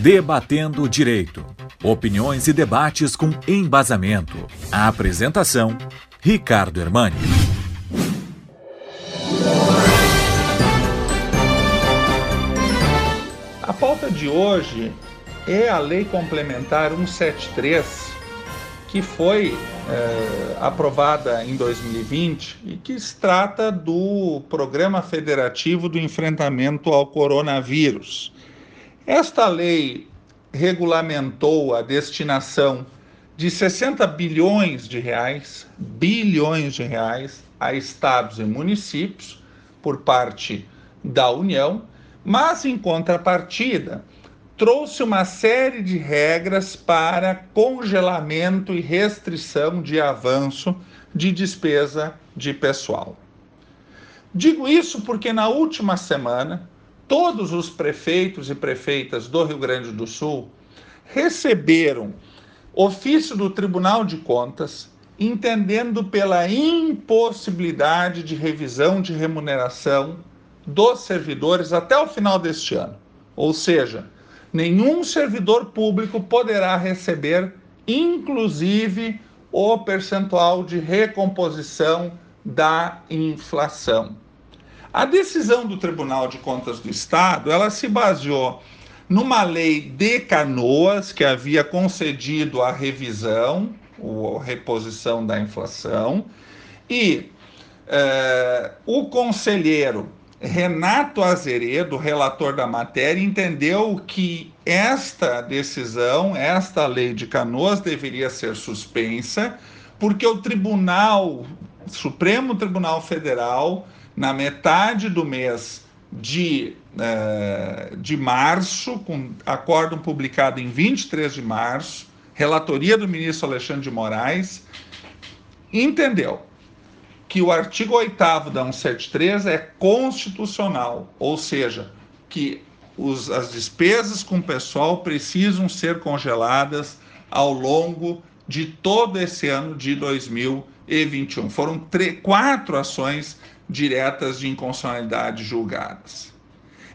Debatendo o Direito. Opiniões e debates com embasamento. A apresentação: Ricardo Hermani. A pauta de hoje é a Lei Complementar 173, que foi é, aprovada em 2020 e que se trata do Programa Federativo do Enfrentamento ao Coronavírus. Esta lei regulamentou a destinação de 60 bilhões de reais, bilhões de reais, a estados e municípios por parte da União, mas em contrapartida trouxe uma série de regras para congelamento e restrição de avanço de despesa de pessoal. Digo isso porque na última semana todos os prefeitos e prefeitas do Rio Grande do Sul receberam ofício do Tribunal de Contas entendendo pela impossibilidade de revisão de remuneração dos servidores até o final deste ano. Ou seja, nenhum servidor público poderá receber, inclusive, o percentual de recomposição da inflação. A decisão do Tribunal de Contas do Estado, ela se baseou numa lei de Canoas que havia concedido a revisão, a reposição da inflação, e eh, o conselheiro Renato Azeredo, relator da matéria, entendeu que esta decisão, esta lei de Canoas deveria ser suspensa, porque o Tribunal, Supremo Tribunal Federal, na metade do mês de, uh, de março, com acórdão publicado em 23 de março, relatoria do ministro Alexandre de Moraes, entendeu que o artigo 8 da 173 é constitucional, ou seja, que os, as despesas com o pessoal precisam ser congeladas ao longo de todo esse ano de 2021. Foram quatro ações diretas de inconstitucionalidade julgadas.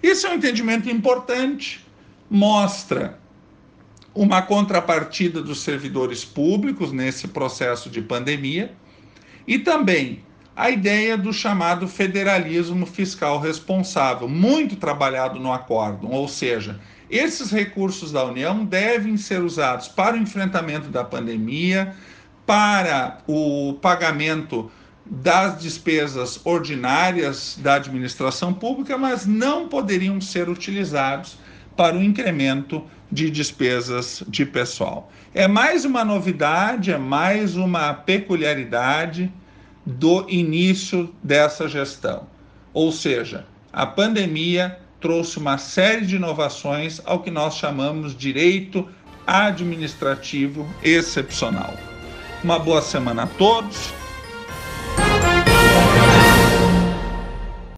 Isso é um entendimento importante, mostra uma contrapartida dos servidores públicos nesse processo de pandemia e também a ideia do chamado federalismo fiscal responsável, muito trabalhado no acórdão, ou seja, esses recursos da União devem ser usados para o enfrentamento da pandemia, para o pagamento das despesas ordinárias da administração pública, mas não poderiam ser utilizados para o incremento de despesas de pessoal. É mais uma novidade, é mais uma peculiaridade do início dessa gestão. Ou seja, a pandemia trouxe uma série de inovações ao que nós chamamos direito administrativo excepcional. Uma boa semana a todos